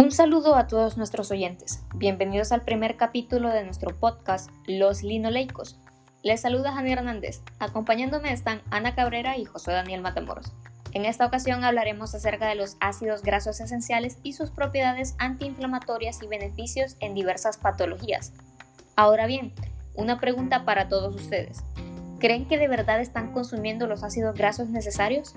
Un saludo a todos nuestros oyentes. Bienvenidos al primer capítulo de nuestro podcast Los Linoleicos. Les saluda Jani Hernández. Acompañándome están Ana Cabrera y José Daniel Matamoros. En esta ocasión hablaremos acerca de los ácidos grasos esenciales y sus propiedades antiinflamatorias y beneficios en diversas patologías. Ahora bien, una pregunta para todos ustedes. ¿Creen que de verdad están consumiendo los ácidos grasos necesarios?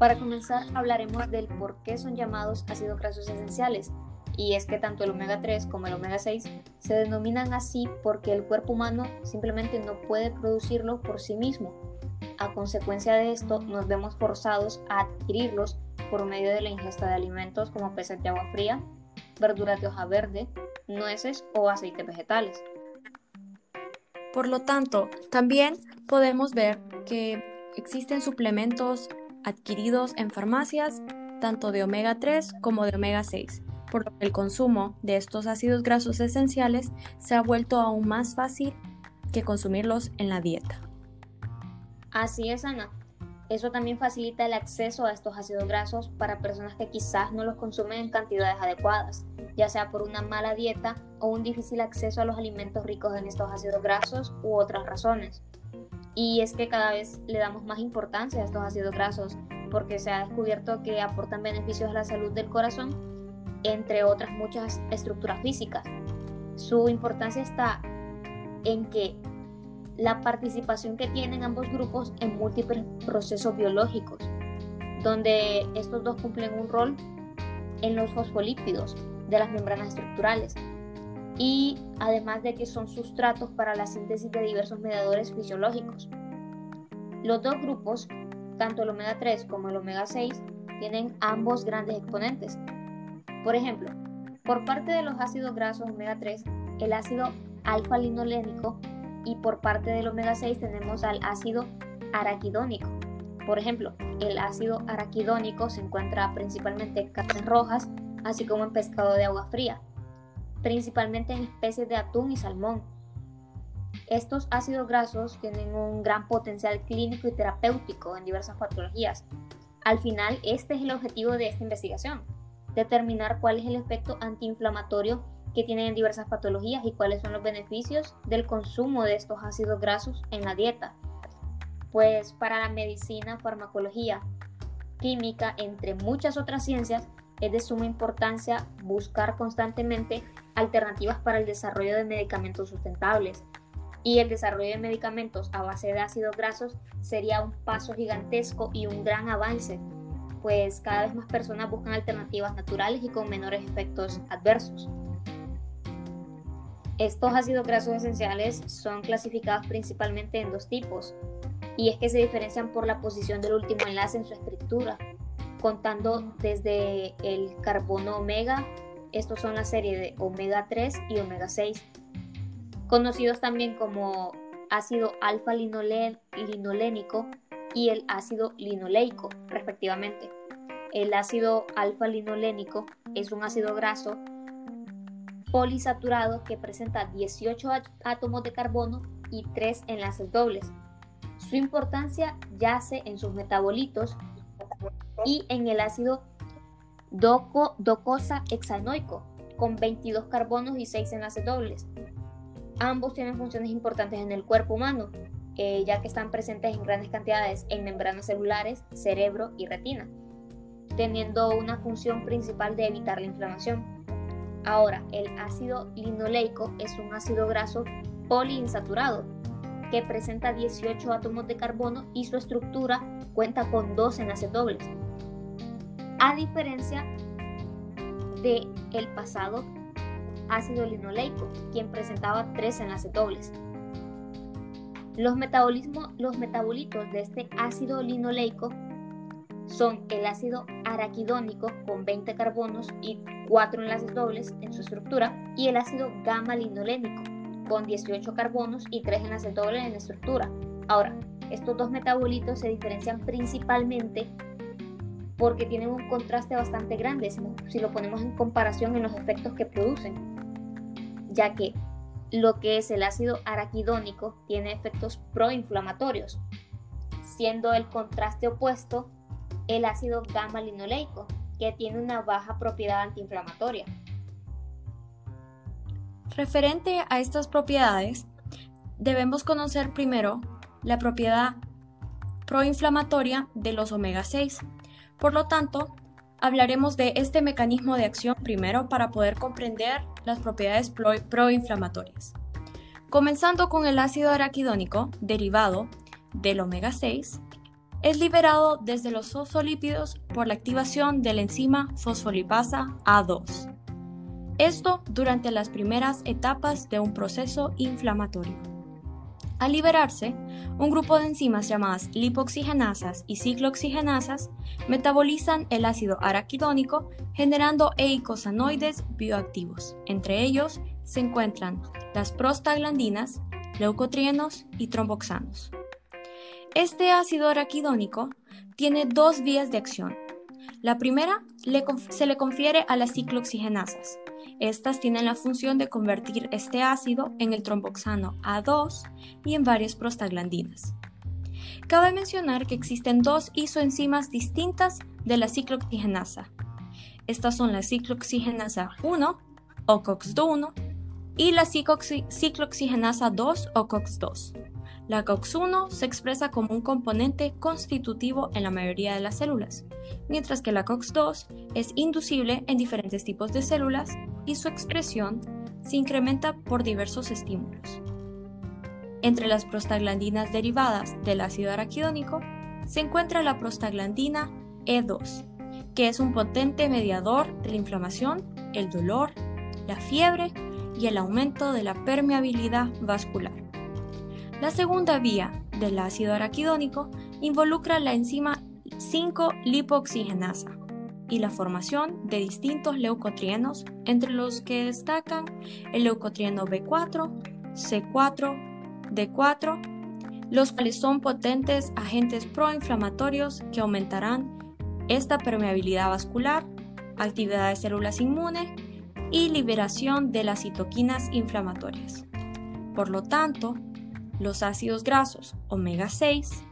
Para comenzar, hablaremos del por qué son llamados ácidos grasos esenciales. Y es que tanto el omega 3 como el omega 6 se denominan así porque el cuerpo humano simplemente no puede producirlos por sí mismo. A consecuencia de esto, nos vemos forzados a adquirirlos por medio de la ingesta de alimentos como peces de agua fría, verduras de hoja verde, nueces o aceites vegetales. Por lo tanto, también podemos ver que existen suplementos adquiridos en farmacias, tanto de omega 3 como de omega 6, por lo que el consumo de estos ácidos grasos esenciales se ha vuelto aún más fácil que consumirlos en la dieta. Así es, Ana. Eso también facilita el acceso a estos ácidos grasos para personas que quizás no los consumen en cantidades adecuadas, ya sea por una mala dieta o un difícil acceso a los alimentos ricos en estos ácidos grasos u otras razones. Y es que cada vez le damos más importancia a estos ácidos grasos porque se ha descubierto que aportan beneficios a la salud del corazón, entre otras muchas estructuras físicas. Su importancia está en que la participación que tienen ambos grupos en múltiples procesos biológicos, donde estos dos cumplen un rol en los fosfolípidos de las membranas estructurales, y además de que son sustratos para la síntesis de diversos mediadores fisiológicos. Los dos grupos, tanto el omega 3 como el omega 6, tienen ambos grandes exponentes. Por ejemplo, por parte de los ácidos grasos omega 3, el ácido alfa-linolénico y por parte del omega 6 tenemos al ácido araquidónico. Por ejemplo, el ácido araquidónico se encuentra principalmente en carnes rojas, así como en pescado de agua fría principalmente en especies de atún y salmón. Estos ácidos grasos tienen un gran potencial clínico y terapéutico en diversas patologías. Al final, este es el objetivo de esta investigación, determinar cuál es el efecto antiinflamatorio que tienen en diversas patologías y cuáles son los beneficios del consumo de estos ácidos grasos en la dieta. Pues para la medicina, farmacología, química, entre muchas otras ciencias, es de suma importancia buscar constantemente alternativas para el desarrollo de medicamentos sustentables. Y el desarrollo de medicamentos a base de ácidos grasos sería un paso gigantesco y un gran avance, pues cada vez más personas buscan alternativas naturales y con menores efectos adversos. Estos ácidos grasos esenciales son clasificados principalmente en dos tipos, y es que se diferencian por la posición del último enlace en su escritura, contando desde el carbono omega, estos son la serie de omega 3 y omega 6, conocidos también como ácido alfa linolénico y el ácido linoleico, respectivamente. El ácido alfa linolénico es un ácido graso polisaturado que presenta 18 átomos de carbono y 3 enlaces dobles. Su importancia yace en sus metabolitos y en el ácido doco, docosa hexanoico, con 22 carbonos y 6 enlaces dobles. Ambos tienen funciones importantes en el cuerpo humano, eh, ya que están presentes en grandes cantidades en membranas celulares, cerebro y retina, teniendo una función principal de evitar la inflamación. Ahora, el ácido linoleico es un ácido graso poliinsaturado que presenta 18 átomos de carbono y su estructura cuenta con dos enlaces dobles diferencia de el pasado ácido linoleico, quien presentaba tres enlaces dobles. Los, los metabolitos de este ácido linoleico son el ácido araquidónico con 20 carbonos y 4 enlaces dobles en su estructura y el ácido gamma linolénico con 18 carbonos y 3 enlaces dobles en la estructura. Ahora, estos dos metabolitos se diferencian principalmente porque tienen un contraste bastante grande si, lo ponemos en comparación en los efectos que producen, ya que lo que es el ácido araquidónico tiene efectos proinflamatorios, siendo el contraste opuesto el ácido gamma linoleico, que tiene una baja propiedad antiinflamatoria. Referente a estas propiedades, debemos conocer primero la propiedad proinflamatoria de los omega 6. Por lo tanto, hablaremos de este mecanismo de acción primero para poder comprender las propiedades proinflamatorias. Comenzando con el ácido araquidónico, derivado del omega 6, es liberado desde los fosfolípidos por la activación de la enzima fosfolipasa A2. Esto durante las primeras etapas de un proceso inflamatorio. Al liberarse, un grupo de enzimas llamadas lipoxigenasas y ciclooxigenasas metabolizan el ácido araquidónico generando eicosanoides bioactivos. Entre ellos se encuentran las prostaglandinas, leucotrienos y tromboxanos. Este ácido araquidónico tiene dos vías de acción. La primera se le confiere a las ciclooxigenasas. Estas tienen la función de convertir este ácido en el tromboxano A2 y en varias prostaglandinas. Cabe mencionar que existen dos isoenzimas distintas de la ciclooxigenasa. Estas son la ciclooxigenasa 1 o COX-2 y la ciclooxigenasa 2 o COX-2. La COX-1 se expresa como un componente constitutivo en la mayoría de las células, mientras que la COX-2 es inducible en diferentes tipos de células y su expresión se incrementa por diversos estímulos. Entre las prostaglandinas derivadas del ácido araquidónico se encuentra la prostaglandina E2, que es un potente mediador de la inflamación, el dolor, la fiebre y el aumento de la permeabilidad vascular. La segunda vía del ácido araquidónico involucra la enzima 5-lipoxigenasa y la formación de distintos leucotrienos, entre los que destacan el leucotrieno B4, C4, D4, los cuales son potentes agentes proinflamatorios que aumentarán esta permeabilidad vascular, actividad de células inmunes y liberación de las citoquinas inflamatorias. Por lo tanto, los ácidos grasos omega 6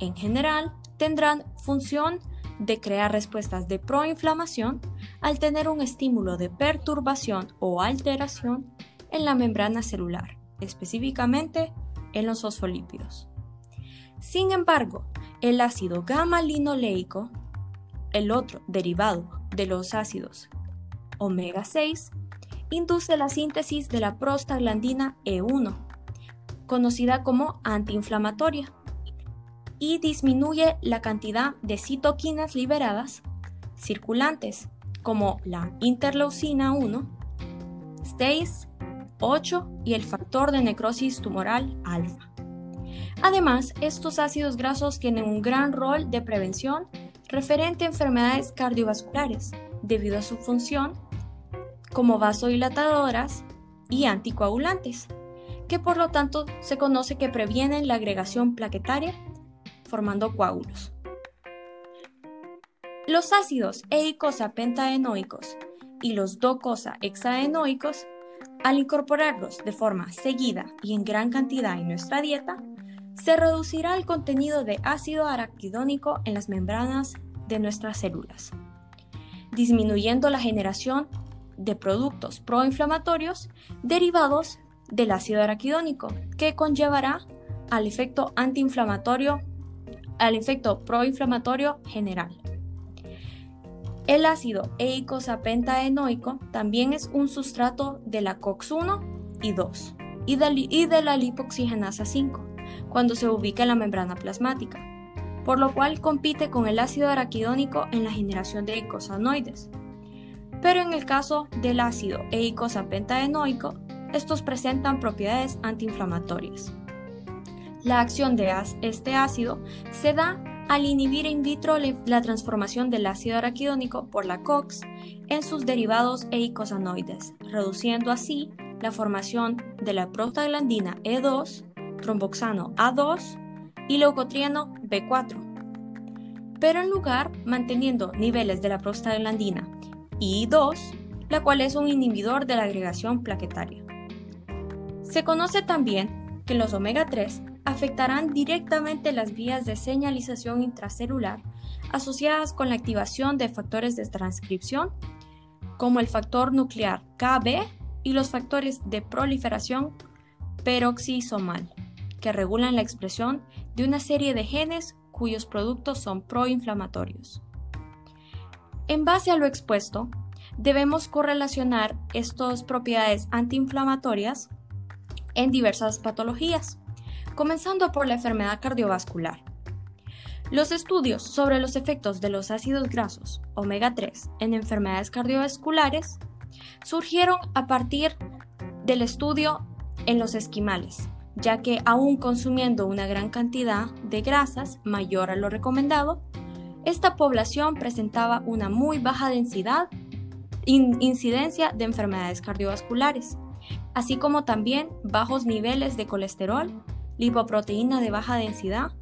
en general tendrán función de crear respuestas de proinflamación al tener un estímulo de perturbación o alteración en la membrana celular, específicamente en los fosfolípidos. Sin embargo, el ácido gamma-linoleico, el otro derivado de los ácidos omega 6, induce la síntesis de la prostaglandina E1, conocida como antiinflamatoria, y disminuye la cantidad de citoquinas liberadas circulantes, como la interleucina 1, 6, 8 y el factor de necrosis tumoral alfa. Además, estos ácidos grasos tienen un gran rol de prevención referente a enfermedades cardiovasculares, debido a su función como vasodilatadoras y anticoagulantes que por lo tanto se conoce que previenen la agregación plaquetaria formando coágulos. Los ácidos eicosapentaenoicos y los docosahexaenoicos, al incorporarlos de forma seguida y en gran cantidad en nuestra dieta, se reducirá el contenido de ácido araquidónico en las membranas de nuestras células, disminuyendo la generación de productos proinflamatorios derivados del ácido araquidónico, que conllevará al efecto antiinflamatorio, al efecto proinflamatorio general. El ácido eicosapentaenoico también es un sustrato de la COX-1 y 2 y de, la lipoxigenasa 5 cuando se ubica en la membrana plasmática, por lo cual compite con el ácido araquidónico en la generación de eicosanoides. Pero en el caso del ácido eicosapentaenoico, estos presentan propiedades antiinflamatorias. La acción de este ácido se da al inhibir in vitro la transformación del ácido araquidónico por la COX en sus derivados eicosanoides, reduciendo así la formación de la prostaglandina E2, tromboxano A2 y leucotrieno B4. pero en lugar manteniendo niveles de la prostaglandina I2, la cual es un inhibidor de la agregación plaquetaria. Se conoce también que los omega 3 afectarán directamente las vías de señalización intracelular asociadas con la activación de factores de transcripción como el factor nuclear KB y los factores de proliferación peroxisomal, que regulan la expresión de una serie de genes cuyos productos son proinflamatorios. En base a lo expuesto, debemos correlacionar estas propiedades antiinflamatorias en diversas patologías, comenzando por la enfermedad cardiovascular. Los estudios sobre los efectos de los ácidos grasos omega 3 en enfermedades cardiovasculares surgieron a partir del estudio en los esquimales, ya que aún consumiendo una gran cantidad de grasas mayor a lo recomendado, esta población presentaba una muy baja densidad incidencia de enfermedades cardiovasculares, así como también bajos niveles de colesterol, lipoproteína de baja densidad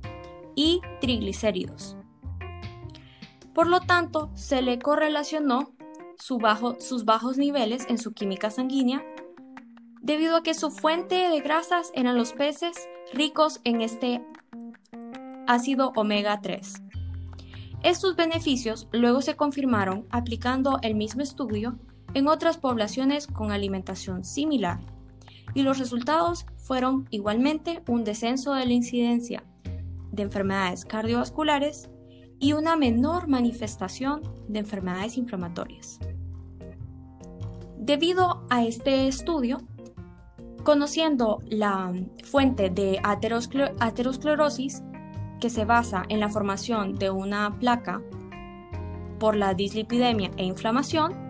y triglicéridos. Por lo tanto, se le correlacionó sus bajos niveles en su química sanguínea debido a que su fuente de grasas eran los peces ricos en este ácido omega 3. Estos beneficios luego se confirmaron aplicando el mismo estudio en otras poblaciones con alimentación similar, y los resultados fueron igualmente un descenso de la incidencia de enfermedades cardiovasculares y una menor manifestación de enfermedades inflamatorias. Debido a este estudio, Conociendo la fuente de aterosclerosis, que se basa en la formación de una placa por la dislipidemia e inflamación,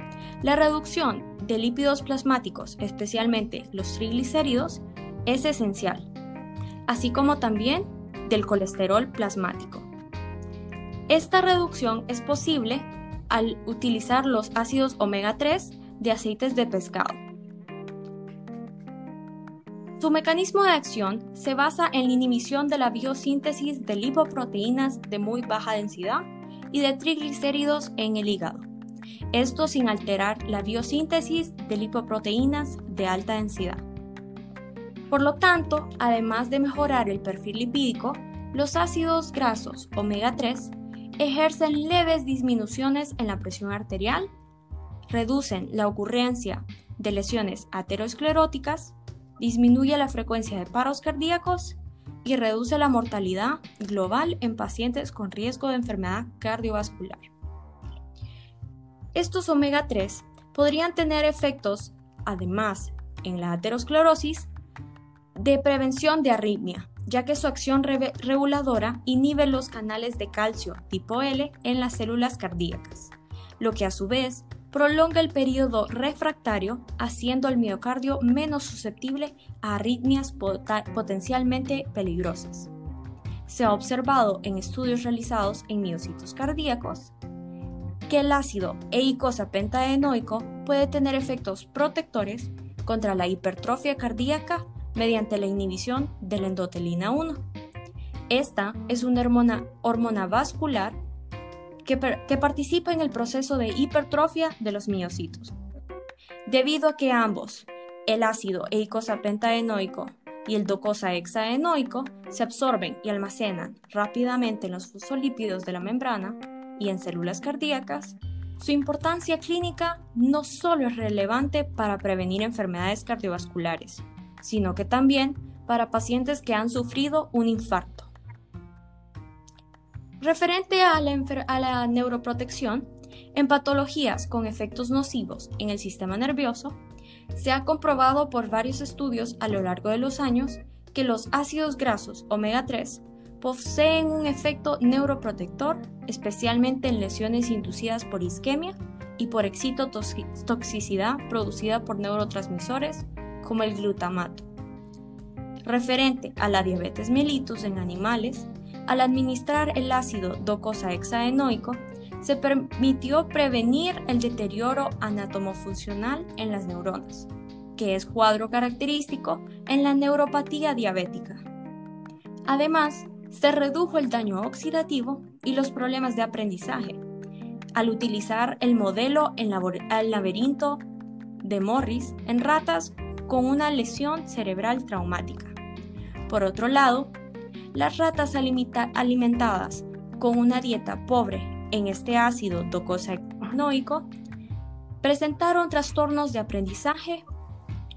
la reducción de lípidos plasmáticos, especialmente los triglicéridos, es esencial, así como también del colesterol plasmático. Esta reducción es posible al utilizar los ácidos omega 3 de aceites de pescado. Su mecanismo de acción se basa en la inhibición de la biosíntesis de lipoproteínas de muy baja densidad y de triglicéridos en el hígado. Esto sin alterar la biosíntesis de lipoproteínas de alta densidad. Por lo tanto, además de mejorar el perfil lipídico, los ácidos grasos omega 3 ejercen leves disminuciones en la presión arterial, reducen la ocurrencia de lesiones ateroscleróticas, disminuye la frecuencia de paros cardíacos y reduce la mortalidad global en pacientes con riesgo de enfermedad cardiovascular. Estos omega 3 podrían tener efectos, además, en la aterosclerosis, de prevención de arritmia, ya que su acción reguladora inhibe los canales de calcio tipo L en las células cardíacas, lo que a su vez prolonga el periodo refractario, haciendo al miocardio menos susceptible a arritmias potencialmente peligrosas. Se ha observado en estudios realizados en miocitos cardíacos que el ácido eicosapentaenoico puede tener efectos protectores contra la hipertrofia cardíaca mediante la inhibición de la endotelina 1. Esta es una hormona, vascular que, participa en el proceso de hipertrofia de los miocitos. Debido a que ambos, el ácido eicosapentaenoico y el docosahexaenoico, se absorben y almacenan rápidamente en los fosfolípidos de la membrana y en células cardíacas, su importancia clínica no solo es relevante para prevenir enfermedades cardiovasculares, sino que también para pacientes que han sufrido un infarto. Referente a la, neuroprotección, en patologías con efectos nocivos en el sistema nervioso, se ha comprobado por varios estudios a lo largo de los años que los ácidos grasos omega 3 poseen un efecto neuroprotector, especialmente en lesiones inducidas por isquemia y por excitotoxicidad producida por neurotransmisores como el glutamato. Referente a la diabetes mellitus en animales, al administrar el ácido docosahexaenoico, se permitió prevenir el deterioro anatomofuncional en las neuronas, que es cuadro característico en la neuropatía diabética. Además, se redujo el daño oxidativo y los problemas de aprendizaje, al utilizar el modelo en laberinto de Morris en ratas con una lesión cerebral traumática. Por otro lado, las ratas alimentadas con una dieta pobre en este ácido docosahexaenoico presentaron trastornos de aprendizaje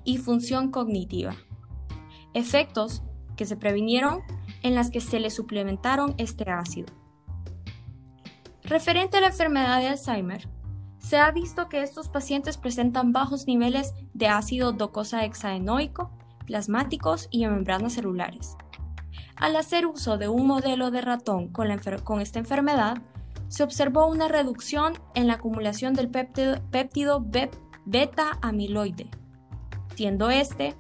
y función cognitiva, efectos que se previnieron en las que se le suplementaron este ácido. Referente a la enfermedad de Alzheimer, se ha visto que estos pacientes presentan bajos niveles de ácido docosahexaenoico, plasmáticos y en membranas celulares. Al hacer uso de un modelo de ratón con, esta enfermedad, se observó una reducción en la acumulación del péptido, beta amiloide, siendo este,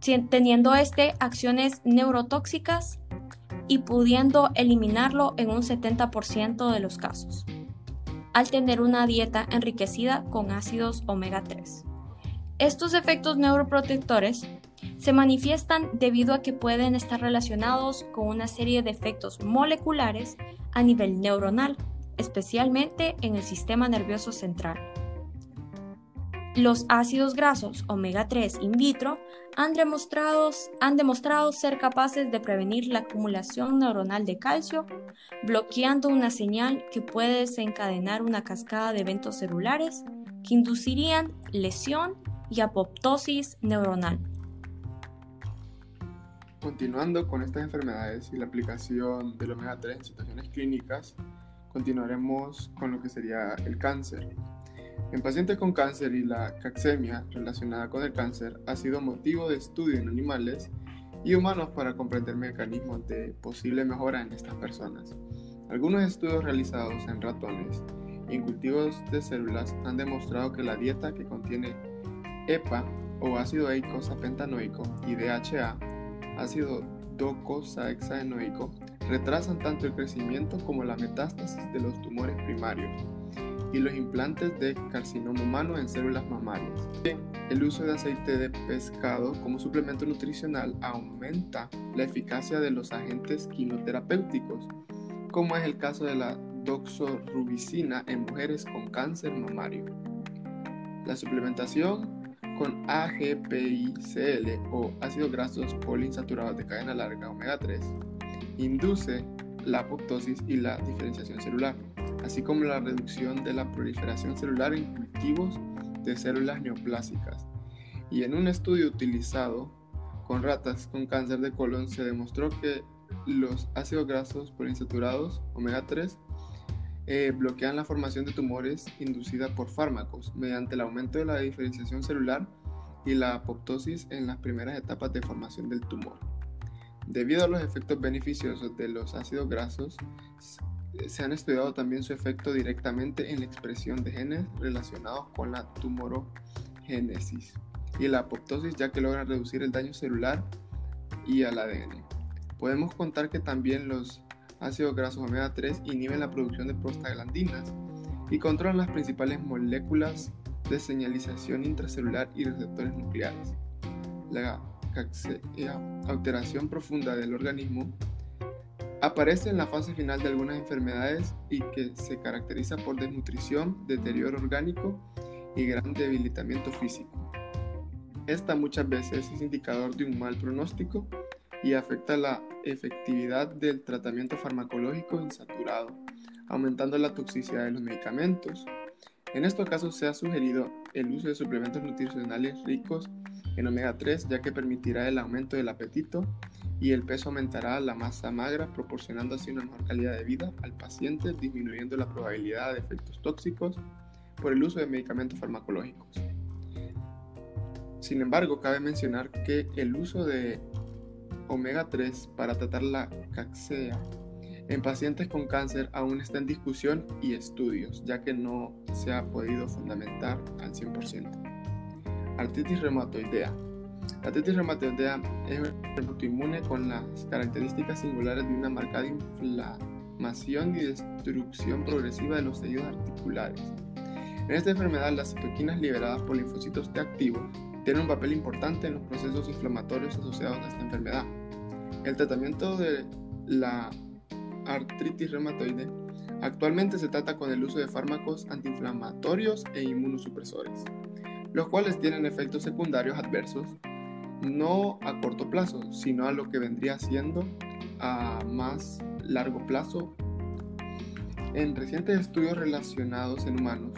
teniendo este acciones neurotóxicas y pudiendo eliminarlo en un 70% de los casos, al tener una dieta enriquecida con ácidos omega 3. Estos efectos neuroprotectores se manifiestan debido a que pueden estar relacionados con una serie de efectos moleculares a nivel neuronal, especialmente en el sistema nervioso central. Los ácidos grasos omega 3 in vitro han demostrado, han demostrado, ser capaces de prevenir la acumulación neuronal de calcio, bloqueando una señal que puede desencadenar una cascada de eventos celulares que inducirían lesión y apoptosis neuronal. Continuando con estas enfermedades y la aplicación del omega 3 en situaciones clínicas, continuaremos con lo que sería el cáncer. En pacientes con cáncer y la caxemia relacionada con el cáncer ha sido motivo de estudio en animales y humanos para comprender mecanismos de posible mejora en estas personas. Algunos estudios realizados en ratones y en cultivos de células han demostrado que la dieta que contiene EPA o ácido eicosapentanoico y DHA ácido docosahexaenoico retrasan tanto el crecimiento como la metástasis de los tumores primarios y los implantes de carcinoma humano en células mamarias. El uso de aceite de pescado como suplemento nutricional aumenta la eficacia de los agentes quimioterapéuticos, como es el caso de la doxorubicina en mujeres con cáncer mamario. La suplementación con AGPICL o ácidos grasos poliinsaturados de cadena larga omega 3 induce la apoptosis y la diferenciación celular, así como la reducción de la proliferación celular en cultivos de células neoplásicas. Y en un estudio utilizado con ratas con cáncer de colon se demostró que los ácidos grasos poliinsaturados omega 3 eh, bloquean la formación de tumores inducida por fármacos mediante el aumento de la diferenciación celular y la apoptosis en las primeras etapas de formación del tumor. Debido a los efectos beneficiosos de los ácidos grasos, se han estudiado también su efecto directamente en la expresión de genes relacionados con la tumorogénesis y la apoptosis ya que logran reducir el daño celular y al ADN. Podemos contar que también los ácidos grasos omega 3 inhiben la producción de prostaglandinas y controlan las principales moléculas de señalización intracelular y receptores nucleares. La alteración profunda del organismo aparece en la fase final de algunas enfermedades y que se caracteriza por desnutrición, deterioro orgánico y gran debilitamiento físico. Esta muchas veces es indicador de un mal pronóstico y afecta la efectividad del tratamiento farmacológico insaturado, aumentando la toxicidad de los medicamentos. En estos casos se ha sugerido el uso de suplementos nutricionales ricos en omega 3 ya que permitirá el aumento del apetito y el peso aumentará la masa magra proporcionando así una mejor calidad de vida al paciente disminuyendo la probabilidad de efectos tóxicos por el uso de medicamentos farmacológicos. Sin embargo, cabe mencionar que el uso de omega 3 para tratar la caxea en pacientes con cáncer aún está en discusión y estudios, ya que no se ha podido fundamentar al 100%. Artritis reumatoidea. La artritis reumatoidea es un autoinmune con las características singulares de una marcada inflamación y destrucción progresiva de los tejidos articulares. En esta enfermedad, las citoquinas liberadas por linfocitos T activos tienen un papel importante en los procesos inflamatorios asociados a esta enfermedad. El tratamiento de la artritis reumatoide, actualmente se trata con el uso de fármacos antiinflamatorios e inmunosupresores, los cuales tienen efectos secundarios adversos no a corto plazo, sino a lo que vendría siendo a más largo plazo. En recientes estudios relacionados en humanos,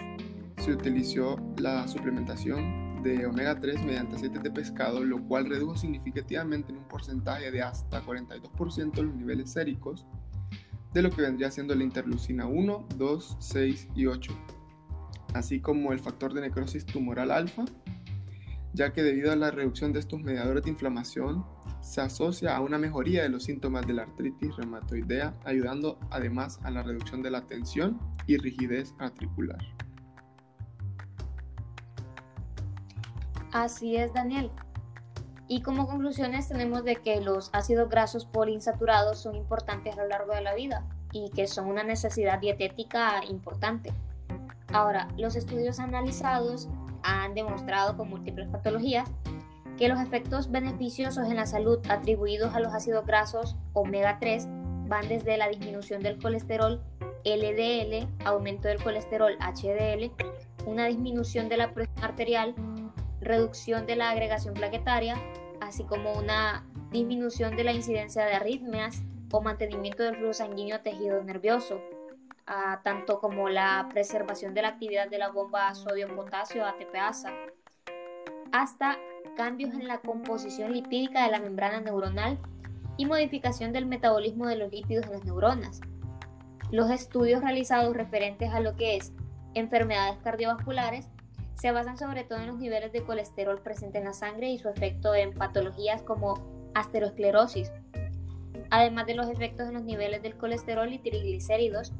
se utilizó la suplementación de omega 3 mediante aceite de pescado, lo cual redujo significativamente en un porcentaje de hasta 42% los niveles séricos de lo que vendría siendo la interleucina 1, 2, 6 y 8, así como el factor de necrosis tumoral alfa ya que debido a la reducción de estos mediadores de inflamación se asocia a una mejoría de los síntomas de la artritis reumatoidea, ayudando además a la reducción de la tensión y rigidez articular. Así es, Daniel. Y como conclusiones tenemos de que los ácidos grasos poliinsaturados son importantes a lo largo de la vida y que son una necesidad dietética importante. Ahora, los estudios analizados han demostrado con múltiples patologías que los efectos beneficiosos en la salud atribuidos a los ácidos grasos omega 3 van desde la disminución del colesterol LDL, aumento del colesterol HDL, una disminución de la presión arterial, reducción de la agregación plaquetaria, así como una disminución de la incidencia de arritmias o mantenimiento del flujo sanguíneo tejido nervioso tanto como la preservación de la actividad de la bomba sodio-potasio ATPasa, hasta cambios en la composición lipídica de la membrana neuronal y modificación del metabolismo de los lípidos en las neuronas. Los estudios realizados referentes a lo que es enfermedades cardiovasculares se basan sobre todo en los niveles de colesterol presente en la sangre y su efecto en patologías como aterosclerosis, además de los efectos en los niveles del colesterol y triglicéridos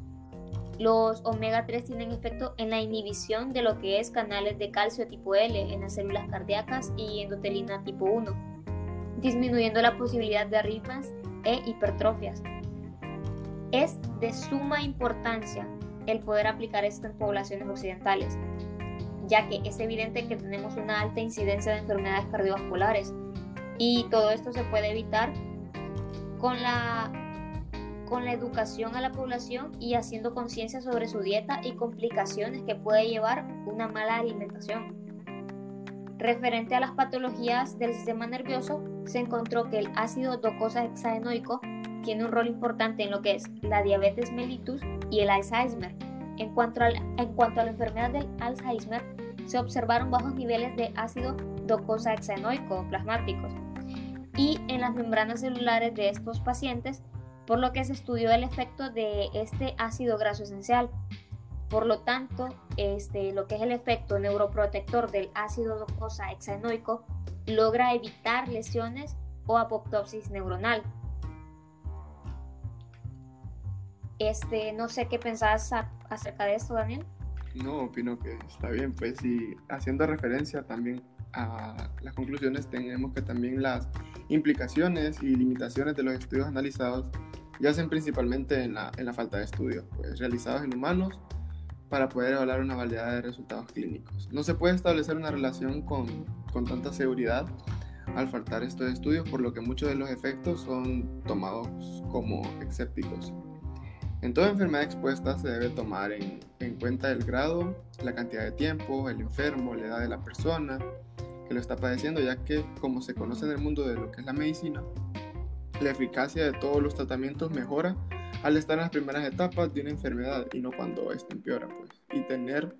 los omega 3 tienen efecto en la inhibición de lo que es canales de calcio tipo L en las células cardíacas y endotelina tipo 1, disminuyendo la posibilidad de arritmias e hipertrofias. Es de suma importancia el poder aplicar esto en poblaciones occidentales, ya que es evidente que tenemos una alta incidencia de enfermedades cardiovasculares y todo esto se puede evitar con la con la educación a la población y haciendo conciencia sobre su dieta y complicaciones que puede llevar una mala alimentación. Referente a las patologías del sistema nervioso, se encontró que el ácido docosahexaenoico tiene un rol importante en lo que es la diabetes mellitus y el Alzheimer. En cuanto, en cuanto a la enfermedad del Alzheimer, se observaron bajos niveles de ácido docosahexaenoico plasmáticos y en las membranas celulares de estos pacientes por lo que se estudió el efecto de este ácido graso esencial. Por lo tanto, este, lo que es el efecto neuroprotector del ácido docosa hexanoico logra evitar lesiones o apoptosis neuronal. Este, no sé qué pensás acerca de esto, Daniel. No, opino que está bien, pues, y haciendo referencia también a las conclusiones, tenemos que también las implicaciones y limitaciones de los estudios analizados yacen principalmente en la, en la falta de estudios pues, realizados en humanos para poder evaluar una variedad de resultados clínicos. No se puede establecer una relación con, con tanta seguridad al faltar estos estudios, por lo que muchos de los efectos son tomados como escépticos. En toda enfermedad expuesta se debe tomar en, en, cuenta el grado, la cantidad de tiempo, el enfermo, la edad de la persona que lo está padeciendo, ya que como se conoce en el mundo de lo que es la medicina, la eficacia de todos los tratamientos mejora al estar en las primeras etapas de una enfermedad y no cuando esta empeora, pues, y tener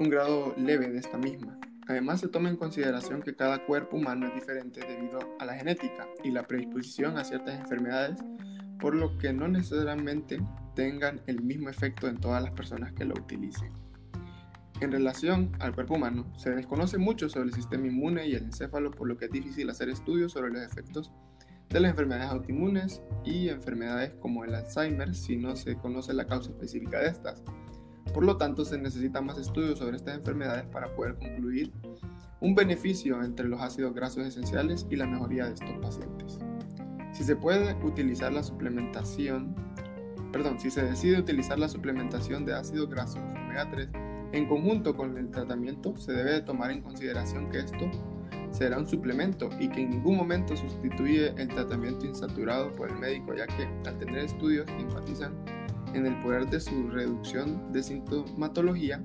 un grado leve de esta misma. Además, se toma en consideración que cada cuerpo humano es diferente debido a la genética y la predisposición a ciertas enfermedades, por lo que no necesariamente tengan el mismo efecto en todas las personas que lo utilicen. En relación al cuerpo humano, se desconoce mucho sobre el sistema inmune y el encéfalo, por lo que es difícil hacer estudios sobre los efectos de las enfermedades autoinmunes y enfermedades como el Alzheimer si no se conoce la causa específica de estas. Por lo tanto, se necesita más estudios sobre estas enfermedades para poder concluir un beneficio entre los ácidos grasos esenciales y la mejoría de estos pacientes. Si se puede utilizar la suplementación, perdón, si se decide utilizar la suplementación de ácidos grasos omega 3 en conjunto con el tratamiento, se debe tomar en consideración que esto será un suplemento y que en ningún momento sustituye el tratamiento insaturado por el médico, ya que al tener estudios que enfatizan en el poder de su reducción de sintomatología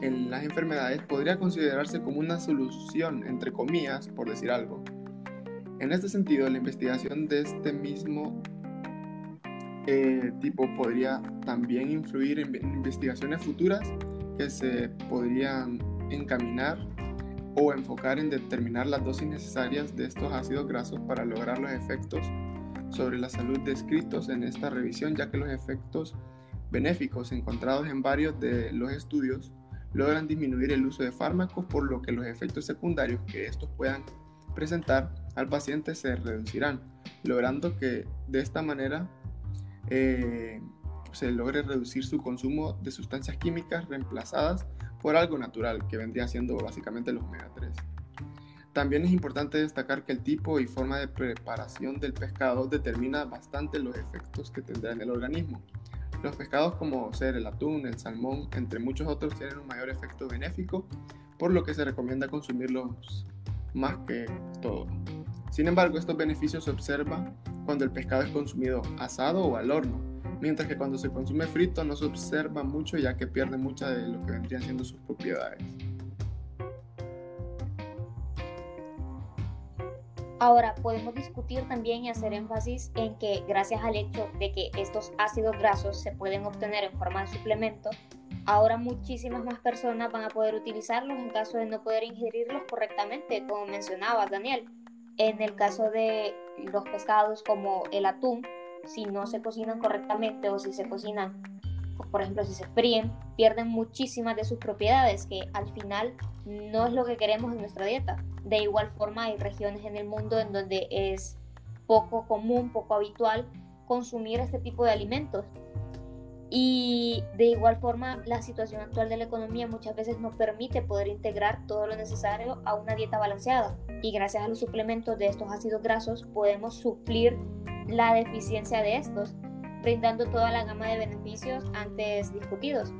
en las enfermedades, podría considerarse como una solución, entre comillas, por decir algo. En este sentido, la investigación de este mismo eh, tipo podría también influir en investigaciones futuras se podrían encaminar o enfocar en determinar las dosis necesarias de estos ácidos grasos para lograr los efectos sobre la salud descritos en esta revisión, ya que los efectos benéficos encontrados en varios de los estudios logran disminuir el uso de fármacos, por lo que los efectos secundarios que estos puedan presentar al paciente se reducirán, logrando que de esta manera eh, se logre reducir su consumo de sustancias químicas reemplazadas por algo natural, que vendría siendo básicamente los omega 3. También es importante destacar que el tipo y forma de preparación del pescado determina bastante los efectos que tendrá en el organismo. Los pescados como ser el atún, el salmón, entre muchos otros, tienen un mayor efecto benéfico, por lo que se recomienda consumirlos más que todo. Sin embargo, estos beneficios se observan cuando el pescado es consumido asado o al horno, mientras que cuando se consume frito no se observa mucho ya que pierde mucha de lo que vendrían siendo sus propiedades. Ahora, podemos discutir también y hacer énfasis en que gracias al hecho de que estos ácidos grasos se pueden obtener en forma de suplemento, ahora muchísimas más personas van a poder utilizarlos en caso de no poder ingerirlos correctamente, como mencionabas, Daniel. En el caso de los pescados como el atún, si no se cocinan correctamente o si se cocinan, por ejemplo, si se fríen, pierden muchísimas de sus propiedades que al final no es lo que queremos en nuestra dieta. De igual forma hay regiones en el mundo en donde es poco común, poco habitual consumir este tipo de alimentos. Y de igual forma, la situación actual de la economía muchas veces no permite poder integrar todo lo necesario a una dieta balanceada. Y gracias a los suplementos de estos ácidos grasos podemos suplir la deficiencia de estos, brindando toda la gama de beneficios antes discutidos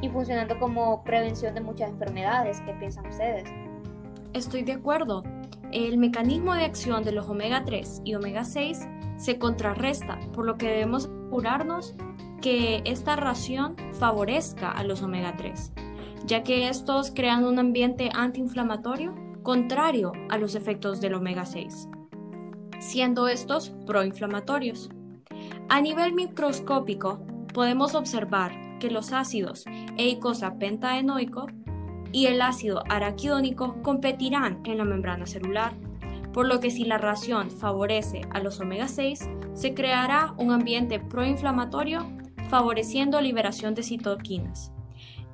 y funcionando como prevención de muchas enfermedades. ¿Qué piensan ustedes? Estoy de acuerdo. El mecanismo de acción de los omega 3 y omega 6 se contrarresta, por lo que debemos asegurarnos que esta ración favorezca a los omega 3, ya que estos crean un ambiente antiinflamatorio contrario a los efectos del omega 6 siendo estos proinflamatorios. A nivel microscópico, podemos observar que los ácidos eicosapentaenoico y el ácido araquidónico competirán en la membrana celular, por lo que si la ración favorece a los omega 6, se creará un ambiente proinflamatorio favoreciendo liberación de citoquinas.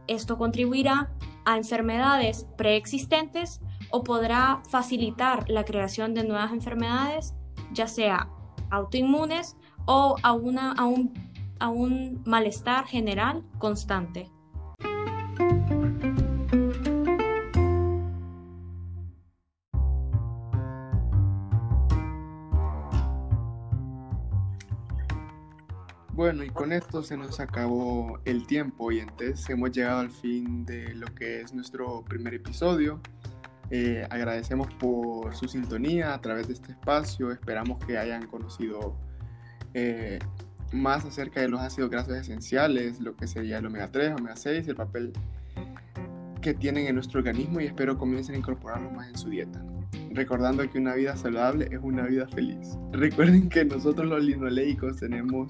Esto contribuirá a enfermedades preexistentes o podrá facilitar la creación de nuevas enfermedades, ya sea autoinmunes o a, una, a, un, a un malestar general constante. Bueno, y con esto se nos acabó el tiempo y entonces hemos llegado al fin de lo que es nuestro primer episodio. Eh, agradecemos por su sintonía a través de este espacio. Esperamos que hayan conocido eh, más acerca de los ácidos grasos esenciales, lo que sería el omega 3, omega 6, el papel que tienen en nuestro organismo y espero comiencen a incorporarlos más en su dieta. Recordando que una vida saludable es una vida feliz. Recuerden que nosotros los linoleicos tenemos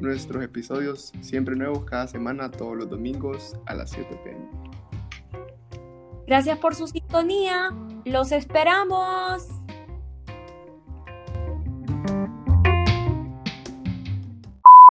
nuestros episodios siempre nuevos cada semana, todos los domingos a las 7 pm. Gracias por su sintonía. Los esperamos.